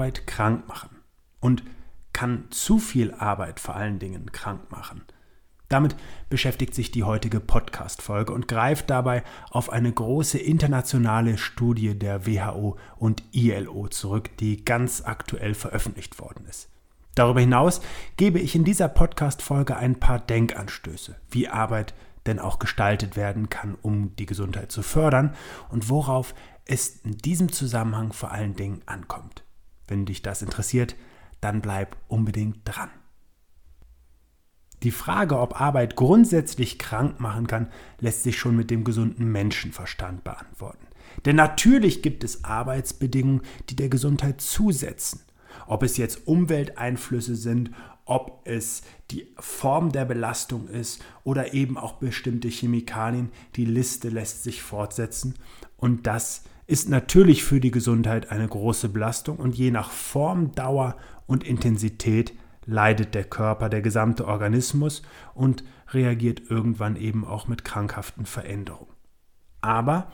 Arbeit krank machen? Und kann zu viel Arbeit vor allen Dingen krank machen? Damit beschäftigt sich die heutige Podcast-Folge und greift dabei auf eine große internationale Studie der WHO und ILO zurück, die ganz aktuell veröffentlicht worden ist. Darüber hinaus gebe ich in dieser Podcast-Folge ein paar Denkanstöße, wie Arbeit denn auch gestaltet werden kann, um die Gesundheit zu fördern und worauf es in diesem Zusammenhang vor allen Dingen ankommt. Wenn dich das interessiert, dann bleib unbedingt dran. Die Frage, ob Arbeit grundsätzlich krank machen kann, lässt sich schon mit dem gesunden Menschenverstand beantworten. Denn natürlich gibt es Arbeitsbedingungen, die der Gesundheit zusetzen. Ob es jetzt Umwelteinflüsse sind, ob es die Form der Belastung ist oder eben auch bestimmte Chemikalien, die Liste lässt sich fortsetzen. Und das ist natürlich für die Gesundheit eine große Belastung und je nach Form, Dauer und Intensität leidet der Körper, der gesamte Organismus und reagiert irgendwann eben auch mit krankhaften Veränderungen. Aber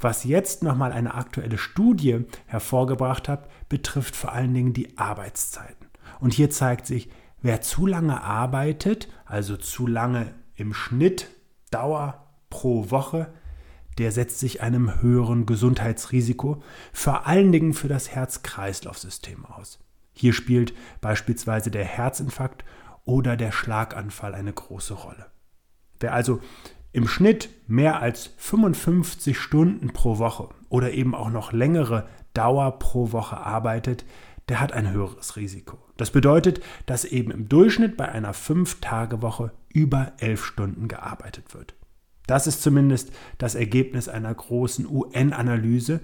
was jetzt nochmal eine aktuelle Studie hervorgebracht hat, betrifft vor allen Dingen die Arbeitszeiten. Und hier zeigt sich, wer zu lange arbeitet, also zu lange im Schnitt Dauer pro Woche, der setzt sich einem höheren Gesundheitsrisiko, vor allen Dingen für das Herz-Kreislauf-System aus. Hier spielt beispielsweise der Herzinfarkt oder der Schlaganfall eine große Rolle. Wer also im Schnitt mehr als 55 Stunden pro Woche oder eben auch noch längere Dauer pro Woche arbeitet, der hat ein höheres Risiko. Das bedeutet, dass eben im Durchschnitt bei einer 5-Tage-Woche über 11 Stunden gearbeitet wird. Das ist zumindest das Ergebnis einer großen UN-Analyse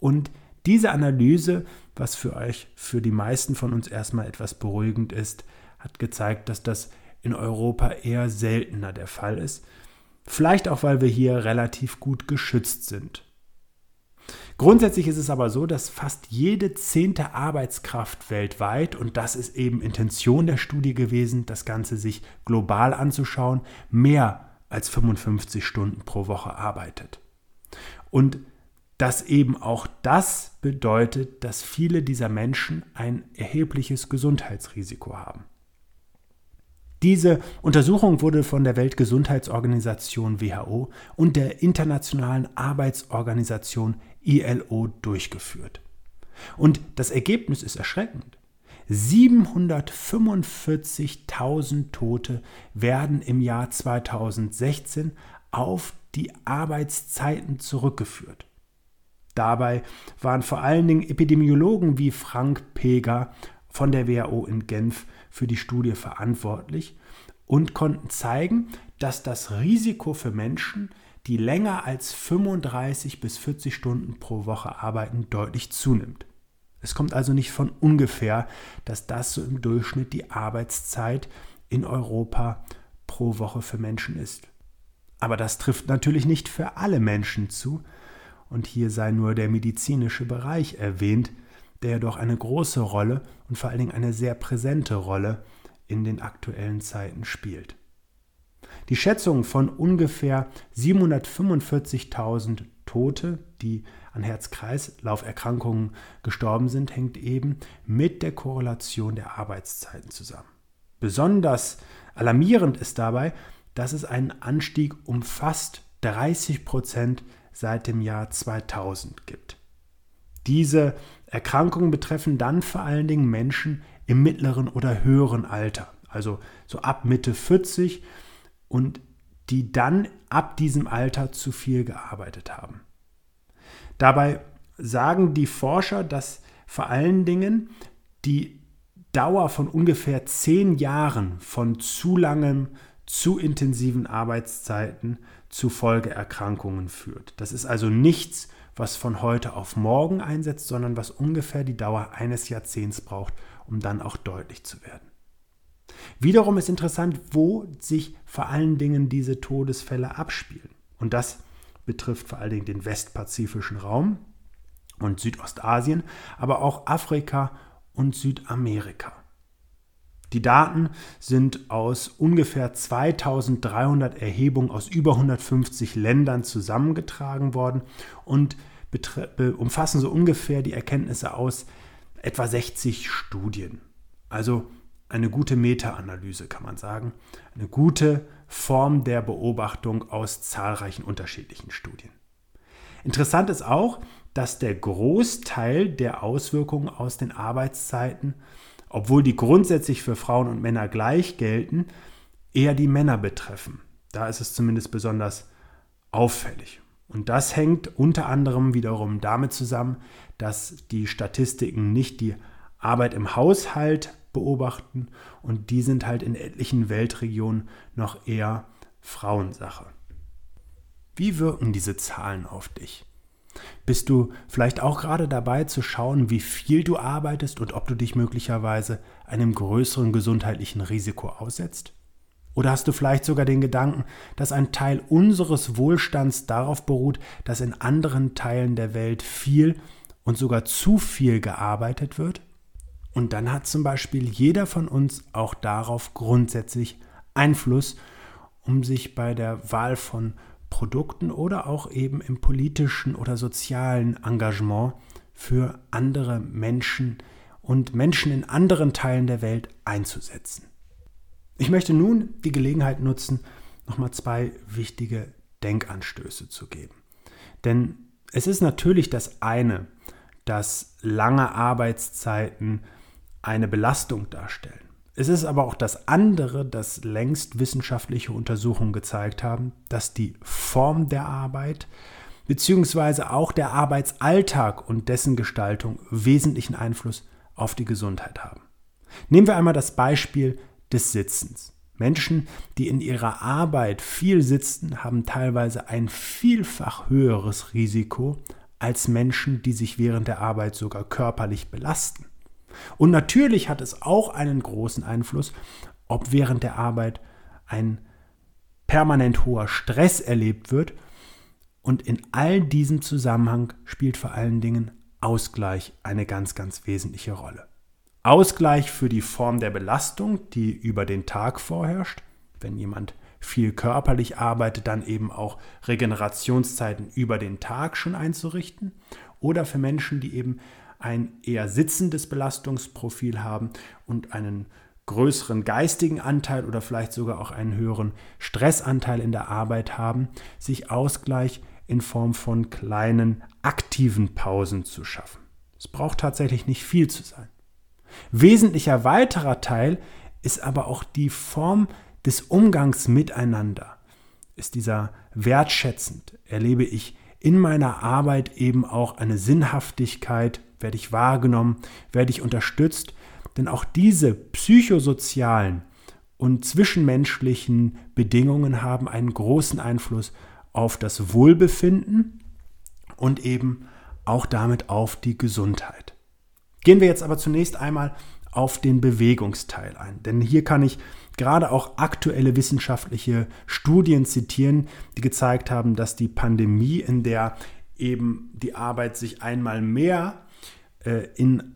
und diese Analyse, was für euch, für die meisten von uns erstmal etwas beruhigend ist, hat gezeigt, dass das in Europa eher seltener der Fall ist. Vielleicht auch, weil wir hier relativ gut geschützt sind. Grundsätzlich ist es aber so, dass fast jede zehnte Arbeitskraft weltweit, und das ist eben Intention der Studie gewesen, das Ganze sich global anzuschauen, mehr als 55 Stunden pro Woche arbeitet. Und dass eben auch das bedeutet, dass viele dieser Menschen ein erhebliches Gesundheitsrisiko haben. Diese Untersuchung wurde von der Weltgesundheitsorganisation WHO und der Internationalen Arbeitsorganisation ILO durchgeführt. Und das Ergebnis ist erschreckend. 745.000 Tote werden im Jahr 2016 auf die Arbeitszeiten zurückgeführt. Dabei waren vor allen Dingen Epidemiologen wie Frank Peger von der WHO in Genf für die Studie verantwortlich und konnten zeigen, dass das Risiko für Menschen, die länger als 35 bis 40 Stunden pro Woche arbeiten, deutlich zunimmt. Es kommt also nicht von ungefähr, dass das so im Durchschnitt die Arbeitszeit in Europa pro Woche für Menschen ist. Aber das trifft natürlich nicht für alle Menschen zu, und hier sei nur der medizinische Bereich erwähnt, der jedoch eine große Rolle und vor allen Dingen eine sehr präsente Rolle in den aktuellen Zeiten spielt. Die Schätzung von ungefähr 745.000 Tote, die an Herz-Kreislauf-Erkrankungen gestorben sind, hängt eben mit der Korrelation der Arbeitszeiten zusammen. Besonders alarmierend ist dabei, dass es einen Anstieg um fast 30 Prozent seit dem Jahr 2000 gibt. Diese Erkrankungen betreffen dann vor allen Dingen Menschen im mittleren oder höheren Alter, also so ab Mitte 40 und die dann ab diesem Alter zu viel gearbeitet haben. Dabei sagen die Forscher, dass vor allen Dingen die Dauer von ungefähr zehn Jahren von zu langem, zu intensiven Arbeitszeiten zu Folgeerkrankungen führt. Das ist also nichts, was von heute auf morgen einsetzt, sondern was ungefähr die Dauer eines Jahrzehnts braucht, um dann auch deutlich zu werden. Wiederum ist interessant, wo sich vor allen Dingen diese Todesfälle abspielen. Und das betrifft vor allen Dingen den westpazifischen Raum und Südostasien, aber auch Afrika und Südamerika. Die Daten sind aus ungefähr 2300 Erhebungen aus über 150 Ländern zusammengetragen worden und umfassen so ungefähr die Erkenntnisse aus etwa 60 Studien. Also eine gute Meta-Analyse kann man sagen. Eine gute Form der Beobachtung aus zahlreichen unterschiedlichen Studien. Interessant ist auch, dass der Großteil der Auswirkungen aus den Arbeitszeiten, obwohl die grundsätzlich für Frauen und Männer gleich gelten, eher die Männer betreffen. Da ist es zumindest besonders auffällig. Und das hängt unter anderem wiederum damit zusammen, dass die Statistiken nicht die Arbeit im Haushalt beobachten und die sind halt in etlichen Weltregionen noch eher Frauensache. Wie wirken diese Zahlen auf dich? Bist du vielleicht auch gerade dabei zu schauen, wie viel du arbeitest und ob du dich möglicherweise einem größeren gesundheitlichen Risiko aussetzt? Oder hast du vielleicht sogar den Gedanken, dass ein Teil unseres Wohlstands darauf beruht, dass in anderen Teilen der Welt viel und sogar zu viel gearbeitet wird? Und dann hat zum Beispiel jeder von uns auch darauf grundsätzlich Einfluss, um sich bei der Wahl von Produkten oder auch eben im politischen oder sozialen Engagement für andere Menschen und Menschen in anderen Teilen der Welt einzusetzen. Ich möchte nun die Gelegenheit nutzen, nochmal zwei wichtige Denkanstöße zu geben. Denn es ist natürlich das eine, dass lange Arbeitszeiten eine Belastung darstellen. Es ist aber auch das andere, dass längst wissenschaftliche Untersuchungen gezeigt haben, dass die Form der Arbeit bzw. auch der Arbeitsalltag und dessen Gestaltung wesentlichen Einfluss auf die Gesundheit haben. Nehmen wir einmal das Beispiel des Sitzens. Menschen, die in ihrer Arbeit viel sitzen, haben teilweise ein vielfach höheres Risiko als Menschen, die sich während der Arbeit sogar körperlich belasten. Und natürlich hat es auch einen großen Einfluss, ob während der Arbeit ein permanent hoher Stress erlebt wird. Und in all diesem Zusammenhang spielt vor allen Dingen Ausgleich eine ganz, ganz wesentliche Rolle. Ausgleich für die Form der Belastung, die über den Tag vorherrscht. Wenn jemand viel körperlich arbeitet, dann eben auch Regenerationszeiten über den Tag schon einzurichten. Oder für Menschen, die eben ein eher sitzendes Belastungsprofil haben und einen größeren geistigen Anteil oder vielleicht sogar auch einen höheren Stressanteil in der Arbeit haben, sich Ausgleich in Form von kleinen aktiven Pausen zu schaffen. Es braucht tatsächlich nicht viel zu sein. Wesentlicher weiterer Teil ist aber auch die Form des Umgangs miteinander. Ist dieser wertschätzend? Erlebe ich in meiner Arbeit eben auch eine Sinnhaftigkeit werde ich wahrgenommen, werde ich unterstützt. Denn auch diese psychosozialen und zwischenmenschlichen Bedingungen haben einen großen Einfluss auf das Wohlbefinden und eben auch damit auf die Gesundheit. Gehen wir jetzt aber zunächst einmal auf den Bewegungsteil ein. Denn hier kann ich gerade auch aktuelle wissenschaftliche Studien zitieren, die gezeigt haben, dass die Pandemie, in der eben die Arbeit sich einmal mehr in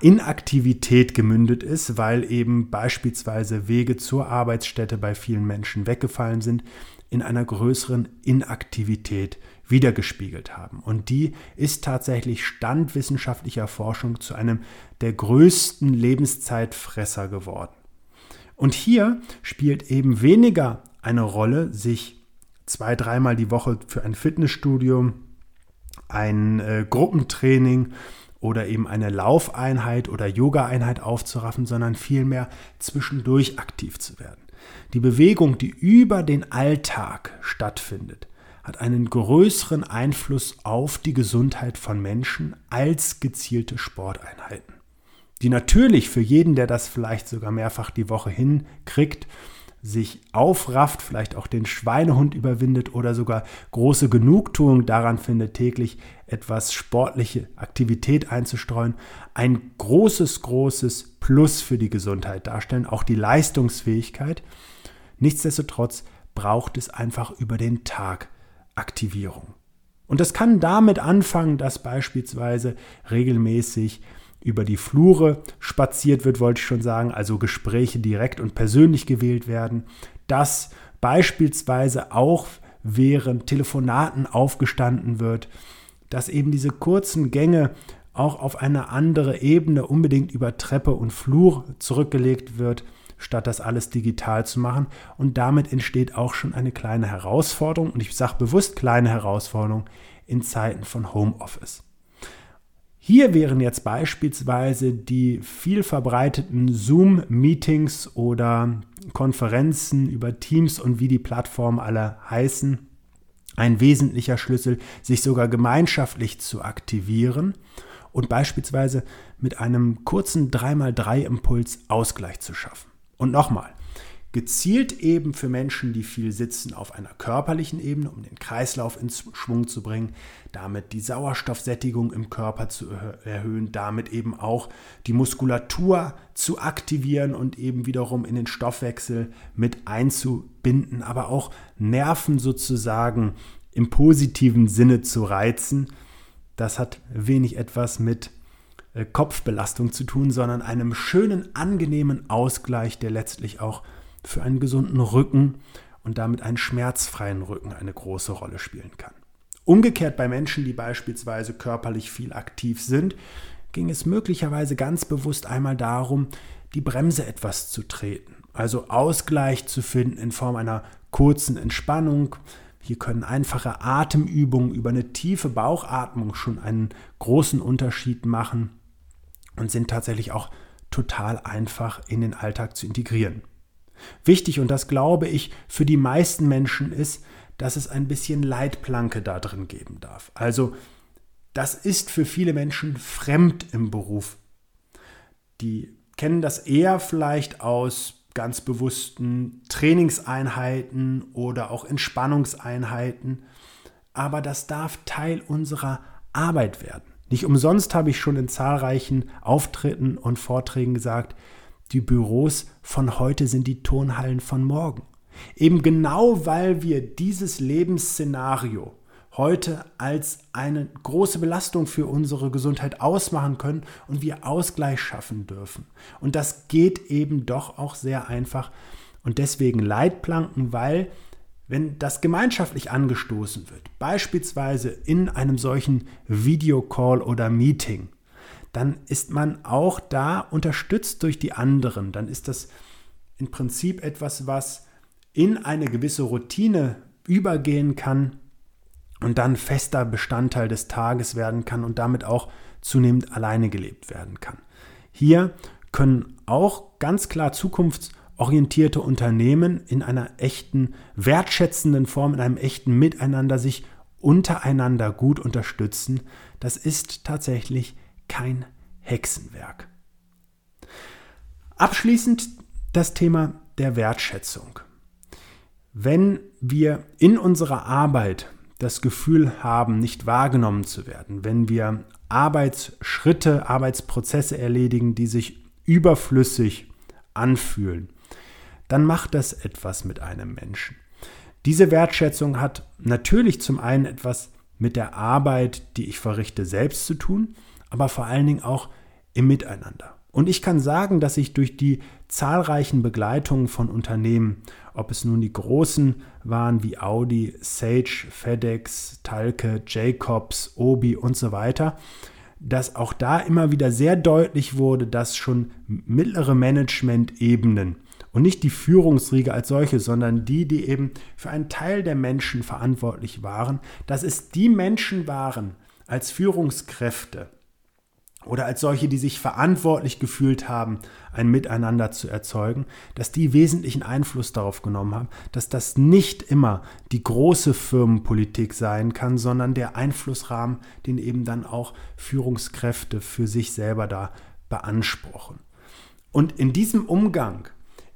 Inaktivität gemündet ist, weil eben beispielsweise Wege zur Arbeitsstätte bei vielen Menschen weggefallen sind, in einer größeren Inaktivität wiedergespiegelt haben. Und die ist tatsächlich Stand wissenschaftlicher Forschung zu einem der größten Lebenszeitfresser geworden. Und hier spielt eben weniger eine Rolle, sich zwei, dreimal die Woche für ein Fitnessstudio, ein äh, Gruppentraining oder eben eine Laufeinheit oder Yoga-Einheit aufzuraffen, sondern vielmehr zwischendurch aktiv zu werden. Die Bewegung, die über den Alltag stattfindet, hat einen größeren Einfluss auf die Gesundheit von Menschen als gezielte Sporteinheiten. Die natürlich für jeden, der das vielleicht sogar mehrfach die Woche hinkriegt, sich aufrafft, vielleicht auch den Schweinehund überwindet oder sogar große Genugtuung daran findet, täglich etwas sportliche Aktivität einzustreuen, ein großes, großes Plus für die Gesundheit darstellen, auch die Leistungsfähigkeit. Nichtsdestotrotz braucht es einfach über den Tag Aktivierung. Und das kann damit anfangen, dass beispielsweise regelmäßig über die Flure spaziert wird, wollte ich schon sagen, also Gespräche direkt und persönlich gewählt werden, dass beispielsweise auch während Telefonaten aufgestanden wird, dass eben diese kurzen Gänge auch auf eine andere Ebene unbedingt über Treppe und Flur zurückgelegt wird, statt das alles digital zu machen. Und damit entsteht auch schon eine kleine Herausforderung, und ich sage bewusst kleine Herausforderung, in Zeiten von Homeoffice. Hier wären jetzt beispielsweise die viel verbreiteten Zoom-Meetings oder Konferenzen über Teams und wie die Plattformen alle heißen, ein wesentlicher Schlüssel, sich sogar gemeinschaftlich zu aktivieren und beispielsweise mit einem kurzen 3x3-Impuls Ausgleich zu schaffen. Und nochmal, gezielt eben für Menschen, die viel sitzen, auf einer körperlichen Ebene, um den Kreislauf ins Schwung zu bringen, damit die Sauerstoffsättigung im Körper zu erhöhen, damit eben auch die Muskulatur zu aktivieren und eben wiederum in den Stoffwechsel mit einzubinden, aber auch Nerven sozusagen im positiven Sinne zu reizen. Das hat wenig etwas mit äh, Kopfbelastung zu tun, sondern einem schönen, angenehmen Ausgleich, der letztlich auch für einen gesunden Rücken und damit einen schmerzfreien Rücken eine große Rolle spielen kann. Umgekehrt bei Menschen, die beispielsweise körperlich viel aktiv sind, ging es möglicherweise ganz bewusst einmal darum, die Bremse etwas zu treten, also Ausgleich zu finden in Form einer kurzen Entspannung. Hier können einfache Atemübungen über eine tiefe Bauchatmung schon einen großen Unterschied machen und sind tatsächlich auch total einfach in den Alltag zu integrieren. Wichtig, und das glaube ich für die meisten Menschen ist, dass es ein bisschen Leitplanke da drin geben darf. Also das ist für viele Menschen fremd im Beruf. Die kennen das eher vielleicht aus ganz bewussten Trainingseinheiten oder auch Entspannungseinheiten, aber das darf Teil unserer Arbeit werden. Nicht umsonst habe ich schon in zahlreichen Auftritten und Vorträgen gesagt, die Büros von heute sind die Turnhallen von morgen. Eben genau weil wir dieses Lebensszenario heute als eine große Belastung für unsere Gesundheit ausmachen können und wir Ausgleich schaffen dürfen. Und das geht eben doch auch sehr einfach. Und deswegen Leitplanken, weil wenn das gemeinschaftlich angestoßen wird, beispielsweise in einem solchen Videocall oder Meeting, dann ist man auch da unterstützt durch die anderen. Dann ist das im Prinzip etwas, was in eine gewisse Routine übergehen kann und dann fester Bestandteil des Tages werden kann und damit auch zunehmend alleine gelebt werden kann. Hier können auch ganz klar zukunftsorientierte Unternehmen in einer echten wertschätzenden Form, in einem echten Miteinander sich untereinander gut unterstützen. Das ist tatsächlich kein Hexenwerk. Abschließend das Thema der Wertschätzung. Wenn wir in unserer Arbeit das Gefühl haben, nicht wahrgenommen zu werden, wenn wir Arbeitsschritte, Arbeitsprozesse erledigen, die sich überflüssig anfühlen, dann macht das etwas mit einem Menschen. Diese Wertschätzung hat natürlich zum einen etwas mit der Arbeit, die ich verrichte, selbst zu tun, aber vor allen Dingen auch im Miteinander. Und ich kann sagen, dass ich durch die zahlreichen Begleitungen von Unternehmen, ob es nun die großen waren wie Audi, Sage, FedEx, Talke, Jacobs, Obi und so weiter, dass auch da immer wieder sehr deutlich wurde, dass schon mittlere Management-Ebenen und nicht die Führungsriege als solche, sondern die, die eben für einen Teil der Menschen verantwortlich waren, dass es die Menschen waren als Führungskräfte, oder als solche, die sich verantwortlich gefühlt haben, ein Miteinander zu erzeugen, dass die wesentlichen Einfluss darauf genommen haben, dass das nicht immer die große Firmenpolitik sein kann, sondern der Einflussrahmen, den eben dann auch Führungskräfte für sich selber da beanspruchen. Und in diesem Umgang,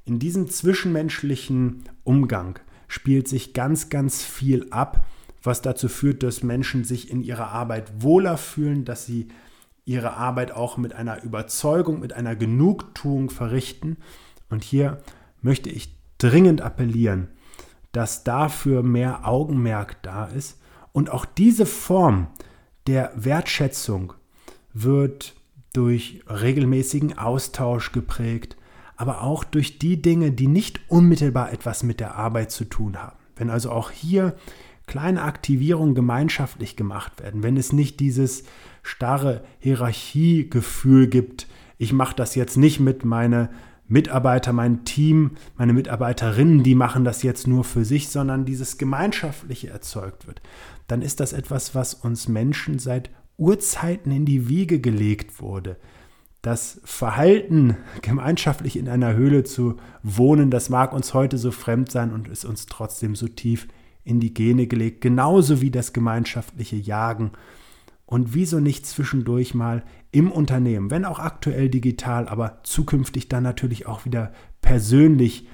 in diesem zwischenmenschlichen Umgang spielt sich ganz, ganz viel ab, was dazu führt, dass Menschen sich in ihrer Arbeit wohler fühlen, dass sie ihre Arbeit auch mit einer Überzeugung, mit einer Genugtuung verrichten. Und hier möchte ich dringend appellieren, dass dafür mehr Augenmerk da ist. Und auch diese Form der Wertschätzung wird durch regelmäßigen Austausch geprägt, aber auch durch die Dinge, die nicht unmittelbar etwas mit der Arbeit zu tun haben. Wenn also auch hier kleine Aktivierungen gemeinschaftlich gemacht werden, wenn es nicht dieses starre Hierarchiegefühl gibt, ich mache das jetzt nicht mit meine Mitarbeiter, mein Team, meine Mitarbeiterinnen, die machen das jetzt nur für sich, sondern dieses Gemeinschaftliche erzeugt wird, dann ist das etwas, was uns Menschen seit Urzeiten in die Wiege gelegt wurde. Das Verhalten, gemeinschaftlich in einer Höhle zu wohnen, das mag uns heute so fremd sein und ist uns trotzdem so tief in die Gene gelegt, genauso wie das gemeinschaftliche Jagen. Und wieso nicht zwischendurch mal im Unternehmen, wenn auch aktuell digital, aber zukünftig dann natürlich auch wieder persönlich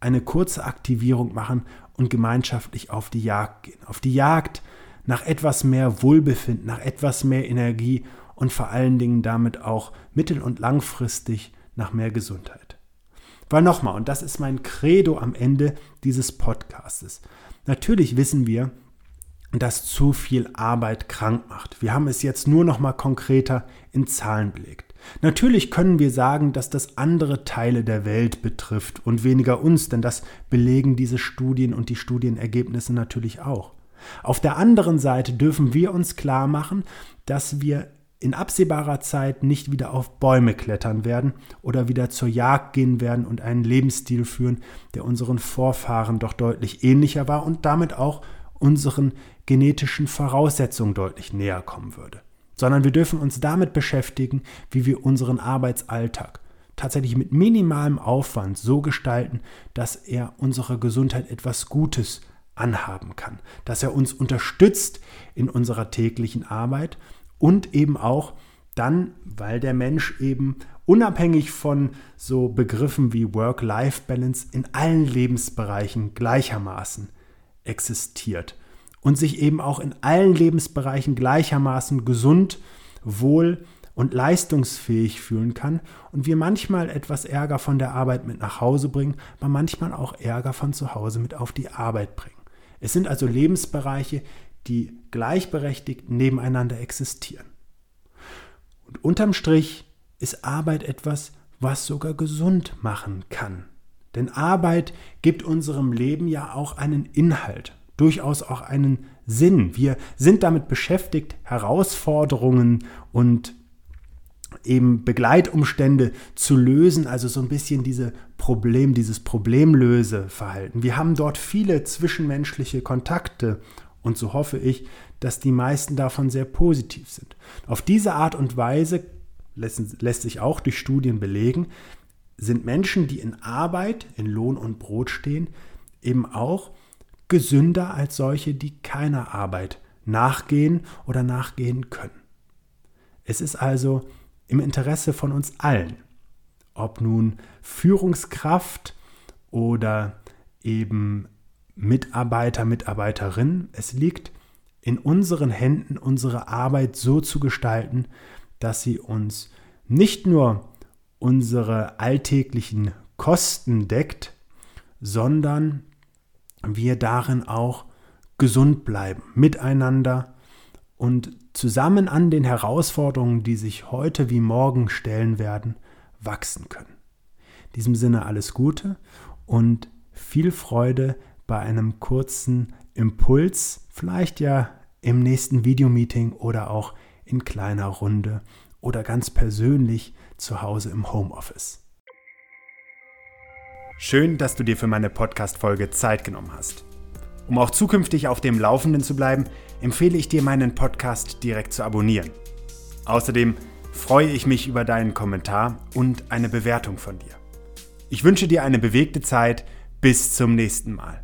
eine kurze Aktivierung machen und gemeinschaftlich auf die Jagd gehen. Auf die Jagd nach etwas mehr Wohlbefinden, nach etwas mehr Energie und vor allen Dingen damit auch mittel- und langfristig nach mehr Gesundheit. Weil nochmal, und das ist mein Credo am Ende dieses Podcastes. Natürlich wissen wir, dass zu viel Arbeit krank macht. Wir haben es jetzt nur noch mal konkreter in Zahlen belegt. Natürlich können wir sagen, dass das andere Teile der Welt betrifft und weniger uns, denn das belegen diese Studien und die Studienergebnisse natürlich auch. Auf der anderen Seite dürfen wir uns klar machen, dass wir in absehbarer Zeit nicht wieder auf Bäume klettern werden oder wieder zur Jagd gehen werden und einen Lebensstil führen, der unseren Vorfahren doch deutlich ähnlicher war und damit auch unseren genetischen Voraussetzungen deutlich näher kommen würde. Sondern wir dürfen uns damit beschäftigen, wie wir unseren Arbeitsalltag tatsächlich mit minimalem Aufwand so gestalten, dass er unserer Gesundheit etwas Gutes anhaben kann, dass er uns unterstützt in unserer täglichen Arbeit und eben auch dann, weil der Mensch eben unabhängig von so Begriffen wie Work-Life-Balance in allen Lebensbereichen gleichermaßen existiert und sich eben auch in allen Lebensbereichen gleichermaßen gesund, wohl und leistungsfähig fühlen kann und wir manchmal etwas Ärger von der Arbeit mit nach Hause bringen, aber manchmal auch Ärger von zu Hause mit auf die Arbeit bringen. Es sind also Lebensbereiche, die gleichberechtigt nebeneinander existieren. Und unterm Strich ist Arbeit etwas, was sogar gesund machen kann. Denn Arbeit gibt unserem Leben ja auch einen Inhalt, durchaus auch einen Sinn. Wir sind damit beschäftigt, Herausforderungen und eben Begleitumstände zu lösen, also so ein bisschen diese Problem, dieses Problemlöseverhalten. Wir haben dort viele zwischenmenschliche Kontakte und so hoffe ich, dass die meisten davon sehr positiv sind. Auf diese Art und Weise lässt, lässt sich auch durch Studien belegen, sind Menschen, die in Arbeit, in Lohn und Brot stehen, eben auch gesünder als solche, die keiner Arbeit nachgehen oder nachgehen können. Es ist also im Interesse von uns allen, ob nun Führungskraft oder eben Mitarbeiter, Mitarbeiterin, es liegt in unseren Händen, unsere Arbeit so zu gestalten, dass sie uns nicht nur unsere alltäglichen Kosten deckt, sondern wir darin auch gesund bleiben, miteinander und zusammen an den Herausforderungen, die sich heute wie morgen stellen werden, wachsen können. In diesem Sinne alles Gute und viel Freude bei einem kurzen Impuls, vielleicht ja im nächsten Videomeeting oder auch in kleiner Runde oder ganz persönlich zu Hause im Homeoffice. Schön, dass du dir für meine Podcast-Folge Zeit genommen hast. Um auch zukünftig auf dem Laufenden zu bleiben, empfehle ich dir, meinen Podcast direkt zu abonnieren. Außerdem freue ich mich über deinen Kommentar und eine Bewertung von dir. Ich wünsche dir eine bewegte Zeit. Bis zum nächsten Mal.